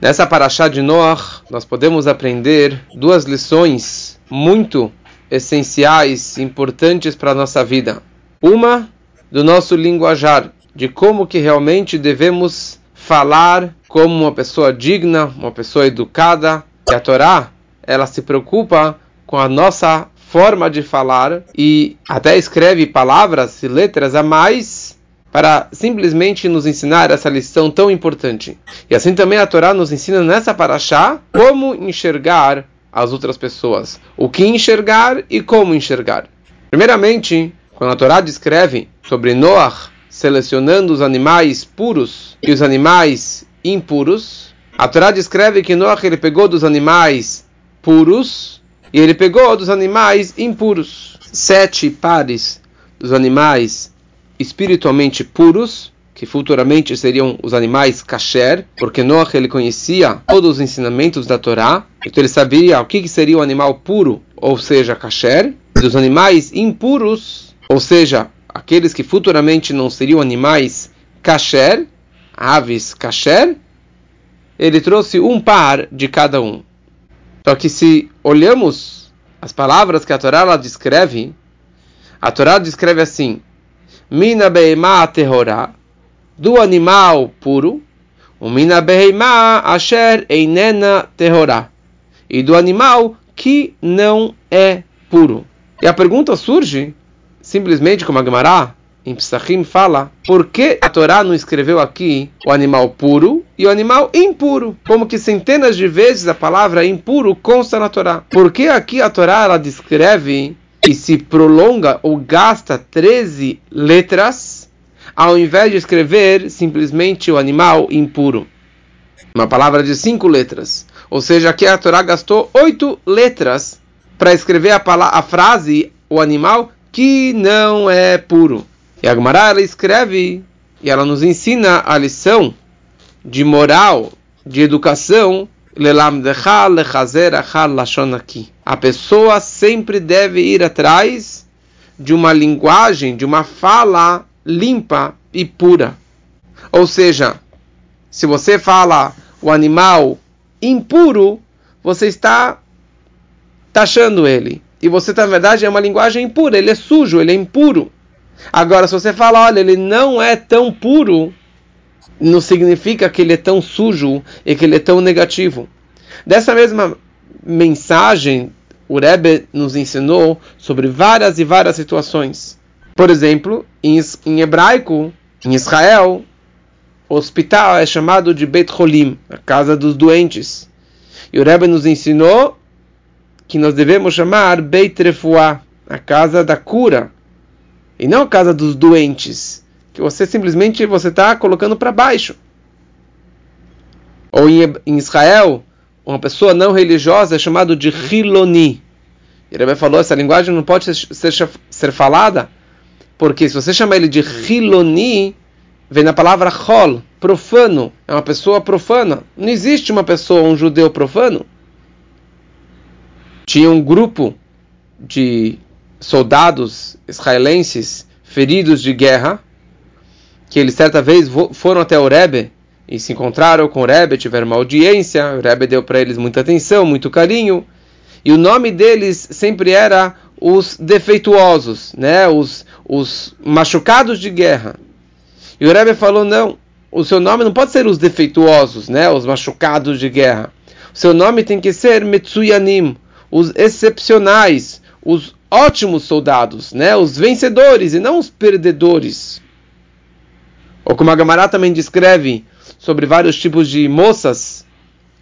Nessa paraxá de Noach, nós podemos aprender duas lições muito essenciais, importantes para a nossa vida. Uma, do nosso linguajar, de como que realmente devemos falar como uma pessoa digna, uma pessoa educada. E a Torá, ela se preocupa com a nossa forma de falar e até escreve palavras e letras a mais para simplesmente nos ensinar essa lição tão importante. E assim também a Torá nos ensina nessa paraxá como enxergar as outras pessoas, o que enxergar e como enxergar. Primeiramente, quando a Torá descreve sobre Noah selecionando os animais puros e os animais impuros, a Torá descreve que Noah ele pegou dos animais puros e ele pegou dos animais impuros. Sete pares dos animais espiritualmente puros, que futuramente seriam os animais kasher, porque Noah ele conhecia todos os ensinamentos da Torá, então ele sabia o que seria o animal puro, ou seja, kasher, dos animais impuros, ou seja, aqueles que futuramente não seriam animais kasher, aves kasher, ele trouxe um par de cada um. Só que se olhamos as palavras que a Torá ela descreve, a Torá descreve assim: mina beima terrorá, do animal puro, o mina beima asher einena terrorá, e do animal que não é puro. E a pergunta surge, simplesmente como a Gemara em Psachim fala, por que a Torá não escreveu aqui o animal puro e o animal impuro? Como que centenas de vezes a palavra impuro consta na Torá. Por que aqui a Torá ela descreve e se prolonga ou gasta 13 letras, ao invés de escrever simplesmente o animal impuro. Uma palavra de cinco letras. Ou seja, aqui a Torá gastou oito letras para escrever a, a, frase, o animal que não é puro. E a Gemara ela escreve e ela nos ensina a lição de moral, de educação, a pessoa sempre deve ir atrás de uma linguagem, de uma fala limpa e pura. Ou seja, se você fala o animal impuro, você está taxando ele. E você, na verdade, é uma linguagem impura, ele é sujo, ele é impuro. Agora, se você fala, olha, ele não é tão puro, não significa que ele é tão sujo e que ele é tão negativo. Dessa mesma mensagem, o Rebbe nos ensinou sobre várias e várias situações. Por exemplo, em, em hebraico, em Israel, o hospital é chamado de Beit Holim, a casa dos doentes. E o Rebbe nos ensinou que nós devemos chamar Beit Refuah, a casa da cura, e não a casa dos doentes que você simplesmente você está colocando para baixo. Ou em, em, Israel, uma pessoa não religiosa é chamado de Hiloni. E Rebbe falou, essa linguagem não pode ser, ser, ser falada, porque se você chama ele de Hiloni, vem na palavra Hol, profano, é uma pessoa profana. Não existe uma pessoa, um judeu profano. Tinha um grupo de soldados israelenses feridos de guerra, que eles certa vez foram até o Rebbe e se encontraram com o Rebbe, tiveram uma audiência, o Rebbe deu para eles muita atenção, muito carinho, e o nome deles sempre era os defeituosos, né? os, os machucados de guerra. E o Rebbe falou, não, o seu nome não pode ser os defeituosos, né? os machucados de guerra. O seu nome tem que ser Metsuyanim, os excepcionais, os ótimos soldados, né? os vencedores e não os perdedores. Ou como a Gamará também descreve sobre vários tipos de moças,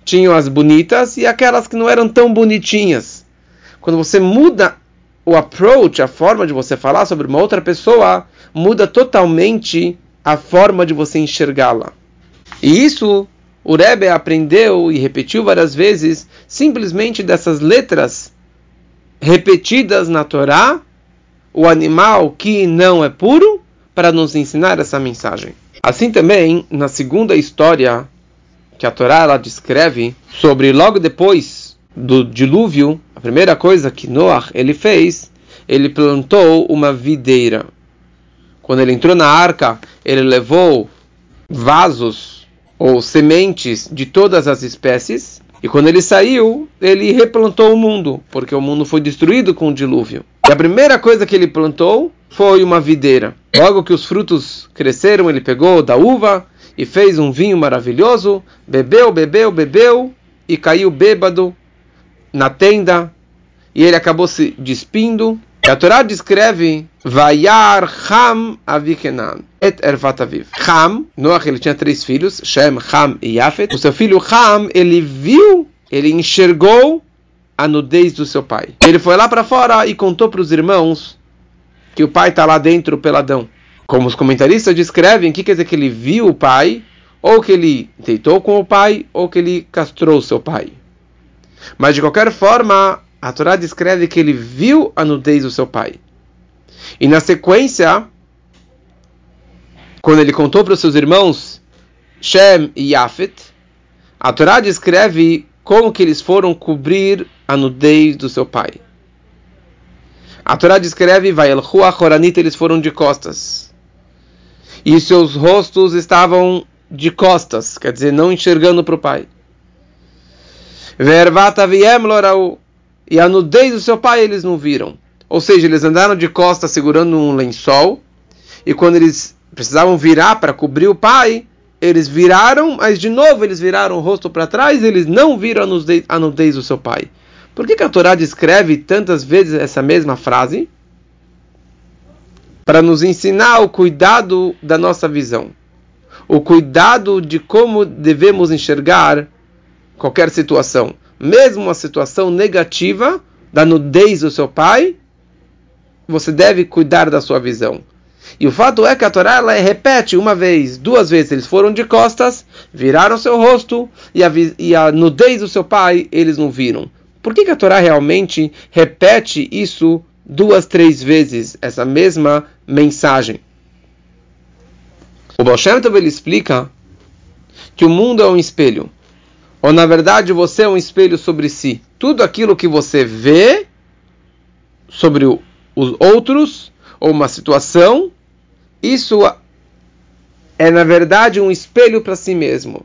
tinham as bonitas e aquelas que não eram tão bonitinhas. Quando você muda o approach, a forma de você falar sobre uma outra pessoa, muda totalmente a forma de você enxergá-la. E isso o Rebbe aprendeu e repetiu várias vezes, simplesmente dessas letras repetidas na Torá, o animal que não é puro para nos ensinar essa mensagem. Assim também, na segunda história que a Torá ela descreve sobre logo depois do dilúvio, a primeira coisa que Noah ele fez, ele plantou uma videira. Quando ele entrou na arca, ele levou vasos ou sementes de todas as espécies. E quando ele saiu, ele replantou o mundo, porque o mundo foi destruído com o dilúvio. E a primeira coisa que ele plantou foi uma videira. Logo que os frutos cresceram, ele pegou da uva e fez um vinho maravilhoso, bebeu, bebeu, bebeu e caiu bêbado na tenda e ele acabou se despindo. E a Torá descreve Vayar Ham Avikenan et Ervat Aviv. Ham, Noach ele tinha três filhos, Shem, Ham e Yafet. O seu filho Ham, ele viu, ele enxergou a nudez do seu pai. Ele foi lá para fora e contou para os irmãos que o pai está lá dentro peladão. Como os comentaristas descrevem, o que quer dizer que ele viu o pai, ou que ele deitou com o pai, ou que ele castrou seu pai. Mas de qualquer forma, a Torá descreve que ele viu a nudez do seu pai. E na sequência, quando ele contou para os seus irmãos Shem e Yafet, a Torá descreve como que eles foram cobrir a nudez do seu pai. A Torá descreve, vai el eles foram de costas. E seus rostos estavam de costas, quer dizer, não enxergando para o pai. E a nudez do seu pai eles não viram. Ou seja, eles andaram de costas segurando um lençol. E quando eles precisavam virar para cobrir o pai, eles viraram, mas de novo eles viraram o rosto para trás eles não viram a nudez, a nudez do seu pai. Por que, que a Torá descreve tantas vezes essa mesma frase? Para nos ensinar o cuidado da nossa visão. O cuidado de como devemos enxergar qualquer situação mesmo uma situação negativa da nudez do seu pai, você deve cuidar da sua visão. E o fato é que a Torá ela repete uma vez, duas vezes, eles foram de costas, viraram seu rosto e a, e a nudez do seu pai eles não viram. Por que, que a Torá realmente repete isso duas, três vezes, essa mesma mensagem? O Baal Shem ele explica que o mundo é um espelho. Ou na verdade você é um espelho sobre si. Tudo aquilo que você vê sobre o, os outros ou uma situação, isso é na verdade um espelho para si mesmo.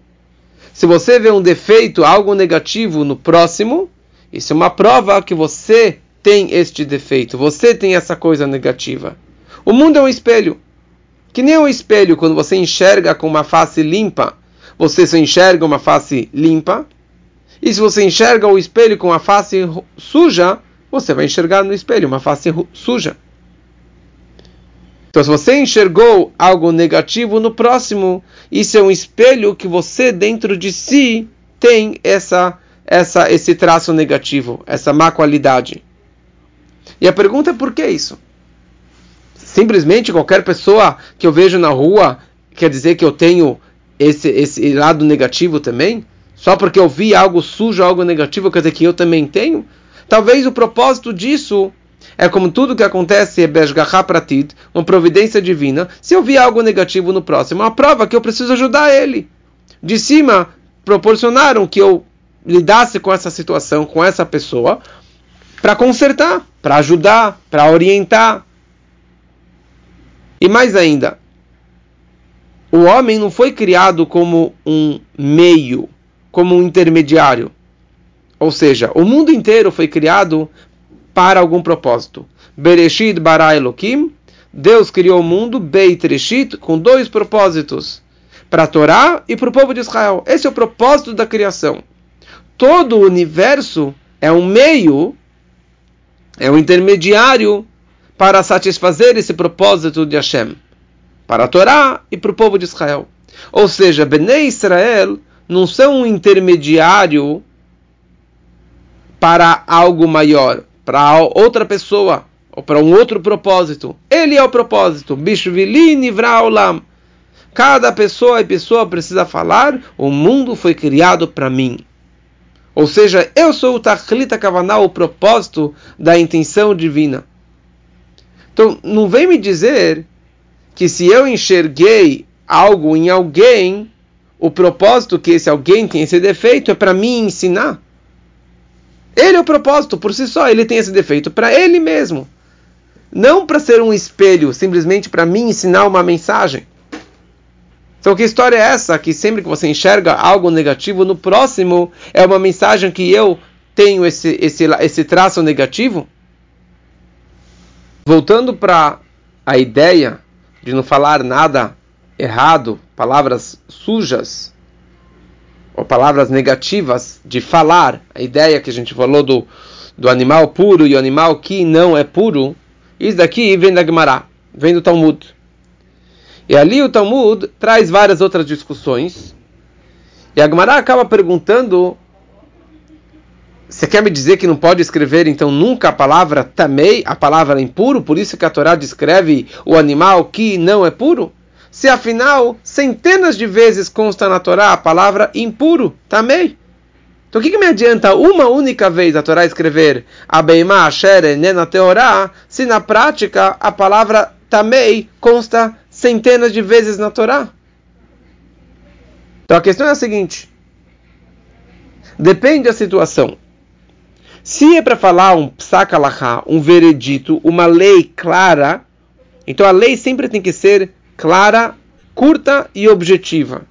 Se você vê um defeito, algo negativo no próximo, isso é uma prova que você tem este defeito, você tem essa coisa negativa. O mundo é um espelho. Que nem um espelho, quando você enxerga com uma face limpa, você só enxerga uma face limpa. E se você enxerga o espelho com a face suja, você vai enxergar no espelho uma face suja. Então, se você enxergou algo negativo no próximo, isso é um espelho que você dentro de si tem essa, essa, esse traço negativo, essa má qualidade. E a pergunta é por que isso? Simplesmente qualquer pessoa que eu vejo na rua quer dizer que eu tenho esse, esse lado negativo também? Só porque eu vi algo sujo, algo negativo, quer dizer que eu também tenho? Talvez o propósito disso é como tudo que acontece, pratit, uma providência divina. Se eu vi algo negativo no próximo, uma prova que eu preciso ajudar ele. De cima, proporcionaram que eu lidasse com essa situação, com essa pessoa, para consertar, para ajudar, para orientar. E mais ainda, o homem não foi criado como um meio, como um intermediário. Ou seja, o mundo inteiro foi criado para algum propósito. Bereshit bara Elohim, Deus criou o mundo, Beit Reshit, com dois propósitos. Para a Torá e para o povo de Israel. Esse é o propósito da criação. Todo o universo é um meio, é um intermediário para satisfazer esse propósito de Hashem para a Torá e para o povo de Israel. Ou seja, Bnei Israel não são um intermediário para algo maior, para outra pessoa, ou para um outro propósito. Ele é o propósito. Bishvili nivra olam. Cada pessoa e pessoa precisa falar: o mundo foi criado para mim. Ou seja, eu sou o Tachlita Kavanah, o propósito da intenção divina. Então, não vem me dizer que se eu enxerguei algo em alguém, o propósito que esse alguém tem esse defeito é para mim ensinar. Ele é o propósito por si só, ele tem esse defeito para ele mesmo. Não para ser um espelho, simplesmente para mim ensinar uma mensagem. Então, que história é essa? Que sempre que você enxerga algo negativo no próximo, é uma mensagem que eu tenho esse, esse, esse traço negativo? Voltando para a ideia de não falar nada errado, palavras sujas, ou palavras negativas de falar, a ideia que a gente falou do, do animal puro e o animal que não é puro, isso daqui vem da Gemara, vem do Talmud. E ali o Talmud traz várias outras discussões. E a Gemara acaba perguntando: Você quer me dizer que não pode escrever então nunca a palavra tamei, a palavra impuro? Por isso que a Torá descreve o animal que não é puro? Se afinal, centenas de vezes consta na Torá a palavra impuro, tamei. Então o que, que, me adianta uma única vez a Torá escrever Abeima Ashere Nena Teorá, se na prática a palavra tamei consta centenas de vezes na Torá. Então a questão é a seguinte: depende da situação. Se é para falar um psak um veredito, uma lei clara, então a lei sempre tem que ser clara, curta e objetiva,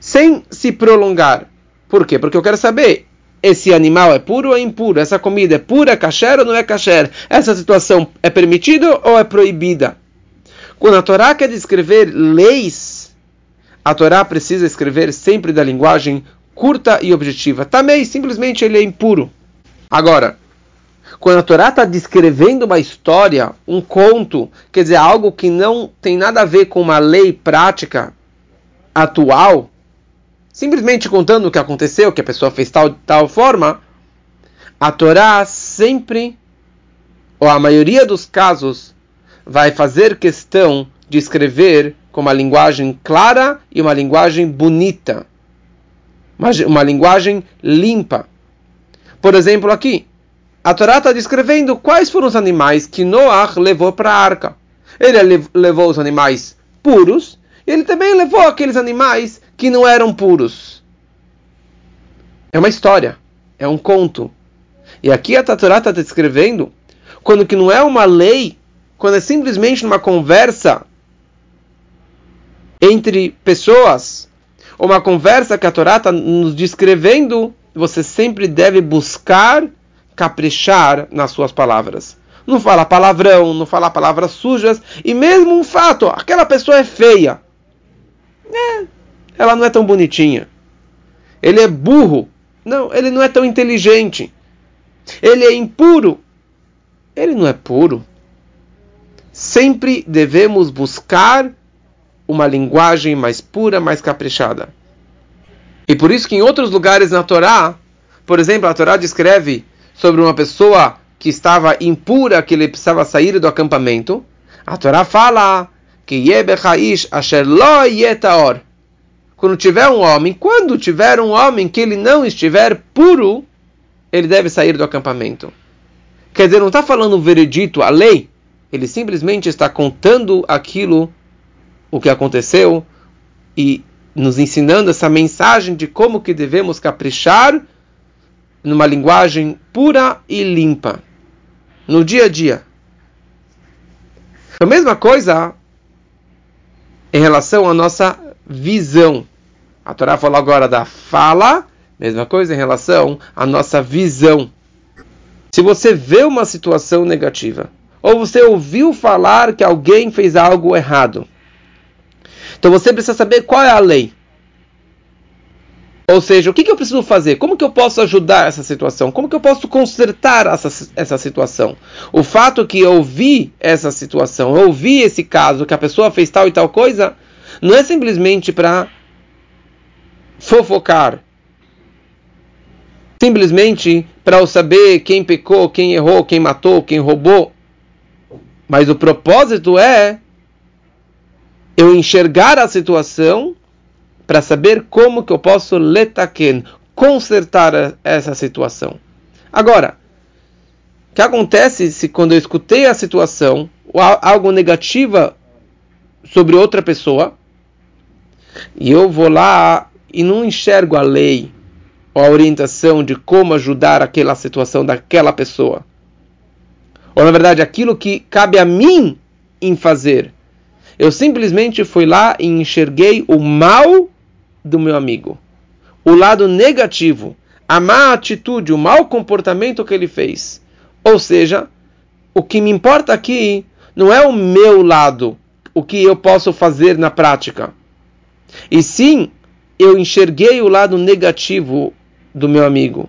sem se prolongar. Por quê? Porque eu quero saber esse animal é puro ou é impuro, essa comida é pura, é ou não é kasher, essa situação é permitida ou é proibida. Quando a Torá quer descrever leis, a Torá precisa escrever sempre da linguagem curta e objetiva. Também, simplesmente, ele é impuro. Agora, quando a Torá está descrevendo uma história, um conto, quer dizer, algo que não tem nada a ver com uma lei prática atual, simplesmente contando o que aconteceu, que a pessoa fez tal tal forma, a Torá sempre, ou a maioria dos casos, vai fazer questão de escrever com uma linguagem clara e uma linguagem bonita, uma, linguagem limpa. Por exemplo, aqui, a Torá está descrevendo quais foram os animais que Noah levou para a arca. Ele levou os animais puros, e ele também levou aqueles animais que não eram puros. É uma história, é um conto. E aqui a Torá está descrevendo quando que não é uma lei quando é simplesmente numa conversa entre pessoas, ou uma conversa que a Torá está nos descrevendo, você sempre deve buscar caprichar nas suas palavras. Não fala palavrão, não fala palavras sujas, e mesmo um fato, aquela pessoa é feia. É, ela não é tão bonitinha. Ele é burro. Não, ele não é tão inteligente. Ele é impuro. Ele não é puro sempre devemos buscar uma linguagem mais pura, mais caprichada. E por isso que em outros lugares na Torá, por exemplo, a Torá descreve sobre uma pessoa que estava impura, que ele precisava sair do acampamento. A Torá fala que asher lo yetaor. Quando tiver um homem, quando tiver um homem que ele não estiver puro, ele deve sair do acampamento. Quer dizer, não está falando o veredito, a lei, ele simplesmente está contando aquilo, o que aconteceu, e nos ensinando essa mensagem de como que devemos caprichar numa linguagem pura e limpa, no dia a dia. A mesma coisa em relação à nossa visão. A Torá falou agora da fala, mesma coisa em relação à nossa visão. Se você vê uma situação negativa, ou você ouviu falar que alguém fez algo errado. Então você precisa saber qual é a lei. Ou seja, o que, que, eu preciso fazer? Como que eu posso ajudar essa situação? Como que eu posso consertar essa, essa situação? O fato que eu ouvi essa situação, eu ouvi esse caso, que a pessoa fez tal e tal coisa, não é simplesmente para fofocar. Simplesmente para eu saber quem pecou, quem errou, quem matou, quem roubou. Mas o propósito é eu enxergar a situação para saber como que eu posso letaken, consertar essa situação. Agora, o que acontece se quando eu escutei a situação, algo negativa sobre outra pessoa, e eu vou lá e não enxergo a lei ou a orientação de como ajudar aquela situação daquela pessoa ou na verdade aquilo que cabe a mim em fazer. Eu simplesmente fui lá e enxerguei o mal do meu amigo, o lado negativo, a má atitude, o mau comportamento que ele fez. Ou seja, o que me importa aqui não é o meu lado, o que eu posso fazer na prática. E sim, eu enxerguei o lado negativo do meu amigo.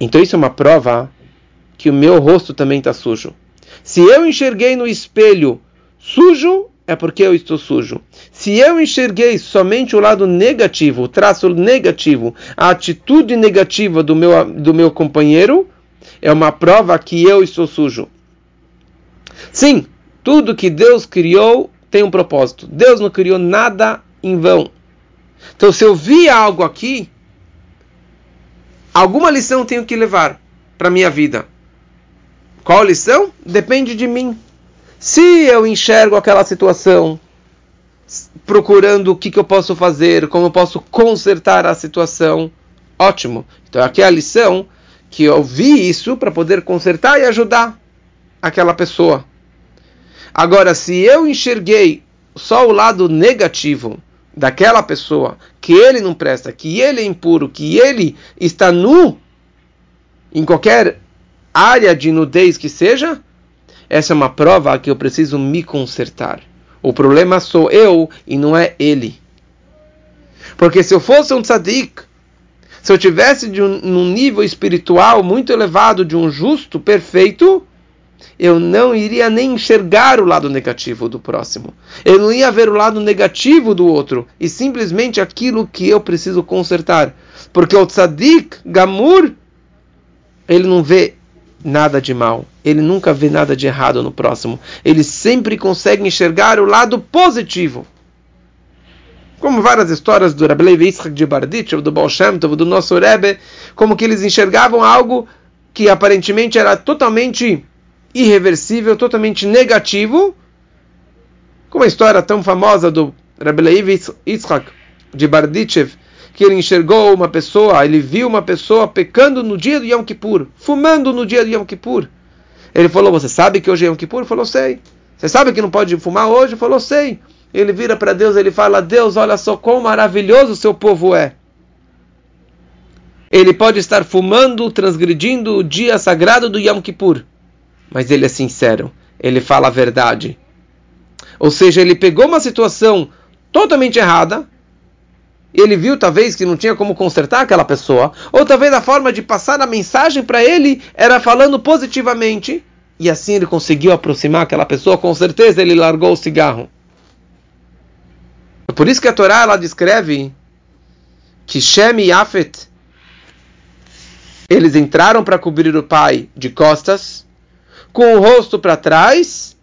Então isso é uma prova que o meu rosto também está sujo. Se eu enxerguei no espelho sujo, é porque eu estou sujo. Se eu enxerguei somente o lado negativo, o traço negativo, a atitude negativa do meu, do meu companheiro, é uma prova que eu estou sujo. Sim, tudo que Deus criou tem um propósito. Deus não criou nada em vão. Então, se eu vi algo aqui, alguma lição tenho que levar para minha vida. Qual lição? Depende de mim. Se eu enxergo aquela situação, procurando o que, que eu posso fazer, como eu posso consertar a situação, ótimo. Então aqui é a lição que eu vi isso para poder consertar e ajudar aquela pessoa. Agora, se eu enxerguei só o lado negativo daquela pessoa, que ele não presta, que ele é impuro, que ele está nu em qualquer área de nudez que seja, essa é uma prova que eu preciso me consertar. O problema sou eu e não é ele. Porque se eu fosse um tzadik, se eu tivesse de um, num nível espiritual muito elevado, de um justo perfeito, eu não iria nem enxergar o lado negativo do próximo. Eu não ia ver o lado negativo do outro, e simplesmente aquilo que eu preciso consertar. Porque o tzadik, gamur, ele não vê nada de mal. Ele nunca vê nada de errado no próximo. Ele sempre consegue enxergar o lado positivo. Como várias histórias do Rabbi Levi Yitzchak de Barditchev, do Baal Shem Tov, do nosso Rebbe, como que eles enxergavam algo que aparentemente era totalmente irreversível, totalmente negativo, como a história tão famosa do Rabbi Levi Yitzchak de Barditchev, que ele enxergou uma pessoa, ele viu uma pessoa pecando no dia do Yom Kippur, fumando no dia do Yom Kippur. Ele falou: Você sabe que hoje é Yom Kippur? Ele falou: Sei. Você sabe que não pode fumar hoje? Ele falou: Sei. Ele vira para Deus, ele fala: Deus, olha só quão maravilhoso o seu povo é. Ele pode estar fumando, transgredindo o dia sagrado do Yom Kippur, mas ele é sincero, ele fala a verdade. Ou seja, ele pegou uma situação totalmente errada, ele viu talvez que não tinha como consertar aquela pessoa, ou talvez a forma de passar a mensagem para ele era falando positivamente, e assim ele conseguiu aproximar aquela pessoa, com certeza ele largou o cigarro. É por isso que a Torá ela descreve que Shem e Afet eles entraram para cobrir o pai de costas, com o rosto para trás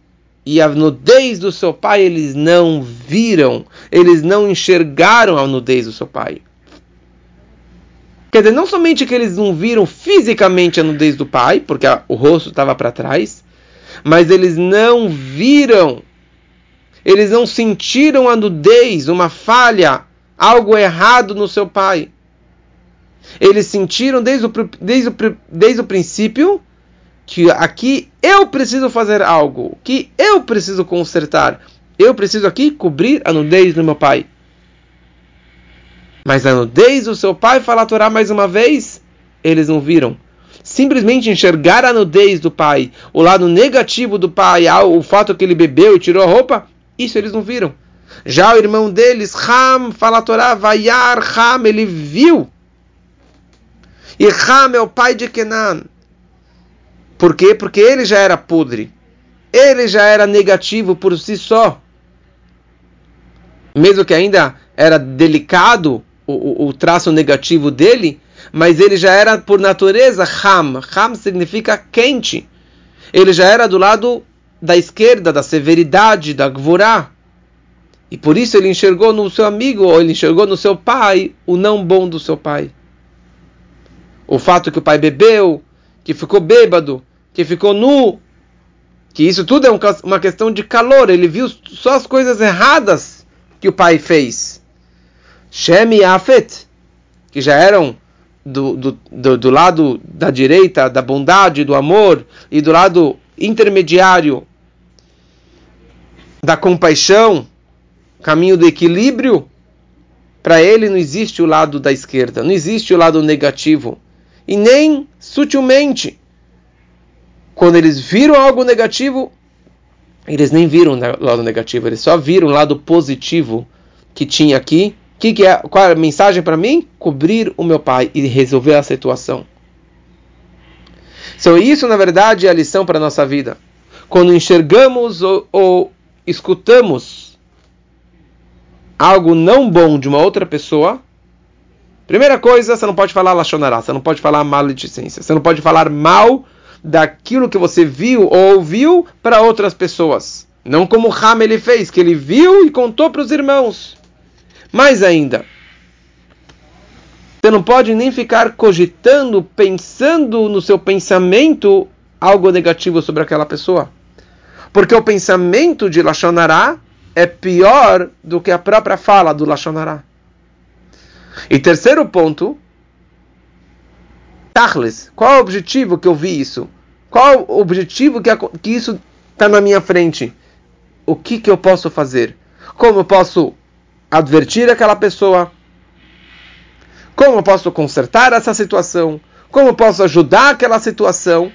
e a nudez do seu pai eles não viram, eles não enxergaram a nudez do seu pai. Quer dizer, não somente que eles não viram fisicamente a nudez do pai, porque a, o rosto estava para trás, mas eles não viram, eles não sentiram a nudez, uma falha, algo errado no seu pai. Eles sentiram desde o, desde o, desde o princípio que aqui eu preciso fazer algo, que eu preciso consertar. Eu preciso aqui cobrir a nudez do meu pai. Mas a nudez do seu pai, fala a Torá mais uma vez, eles não viram. Simplesmente enxergar a nudez do pai, o lado negativo do pai, o fato que ele bebeu e tirou a roupa, isso eles não viram. Já o irmão deles, Ham, fala a Torá, Vayar Ham, ele viu. E Ham é o pai de Kenan. Por quê? Porque ele já era podre. Ele já era negativo por si só. Mesmo que ainda era delicado o, o, o traço negativo dele, mas ele já era por natureza Ham. Ham significa quente. Ele já era do lado da esquerda, da severidade, da gvorá. E por isso ele enxergou no seu amigo, ou ele enxergou no seu pai, o não bom do seu pai. O fato que o pai bebeu, que ficou bêbado, que ficou nu, que isso tudo é uma questão de calor, ele viu só as coisas erradas que o pai fez. Shem e Afet, que já eram do, do, do, do lado da direita, da bondade, do amor, e do lado intermediário, da compaixão, caminho do equilíbrio, para ele não existe o lado da esquerda, não existe o lado negativo. E nem sutilmente. Quando eles viram algo negativo, eles nem viram o lado negativo, eles só viram o lado positivo que tinha aqui. Que que é, qual é a mensagem para mim? Cobrir o meu pai e resolver a situação. Então, isso, na verdade, é a lição para a nossa vida. Quando enxergamos ou, ou escutamos algo não bom de uma outra pessoa, primeira coisa, você não pode falar lachonará, você não pode falar maledicência, você não pode falar mal daquilo que você viu ou ouviu para outras pessoas. Não como Ram ele fez, que ele viu e contou para os irmãos. Mais ainda, você não pode nem ficar cogitando, pensando no seu pensamento algo negativo sobre aquela pessoa. Porque o pensamento de Lachonará é pior do que a própria fala do Lachonará. E terceiro ponto, Tachles, qual é o objetivo que eu vi isso? Qual o objetivo que, que isso está na minha frente? O que, que eu posso fazer? Como eu posso advertir aquela pessoa? Como eu posso consertar essa situação? Como eu posso ajudar aquela situação?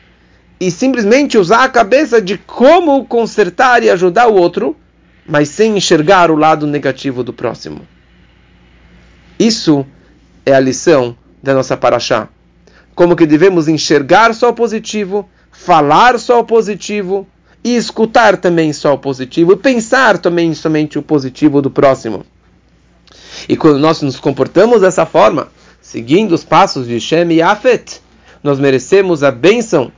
E simplesmente usar a cabeça de como consertar e ajudar o outro, mas sem enxergar o lado negativo do próximo. Isso é a lição da nossa paraxá como que devemos enxergar só o positivo, falar só o positivo e escutar também só o positivo e pensar também somente o positivo do próximo. E quando nós nos comportamos dessa forma, seguindo os passos de Shem e Afet, nós merecemos a bênção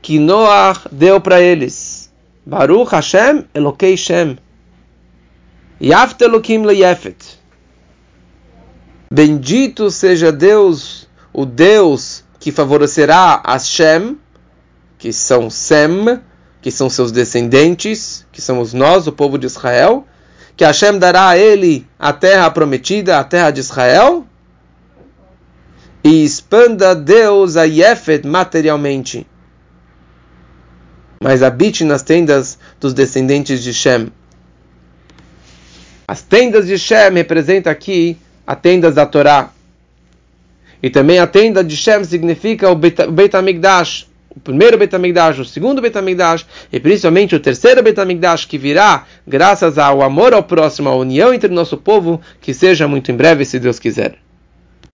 que Noah deu para eles. Baruch Hashem Elokei Shem. Yaft Elokim Leyefet. Bendito seja Deus, o Deus que favorecerá a Shem, que são Sem, que são seus descendentes, que somos nós, o povo de Israel, que Hashem dará a ele a terra prometida, a terra de Israel, e expanda Deus a Yefet materialmente, mas habite nas tendas dos descendentes de Shem. As tendas de Shem representam aqui as tendas da Torá. E também a tenda de Shem significa o Beit HaMikdash, o primeiro Beit HaMikdash, o segundo Beit HaMikdash, e principalmente o terceiro Beit HaMikdash, que virá graças ao amor ao próximo, à união entre o nosso povo, que seja muito em breve, se Deus quiser.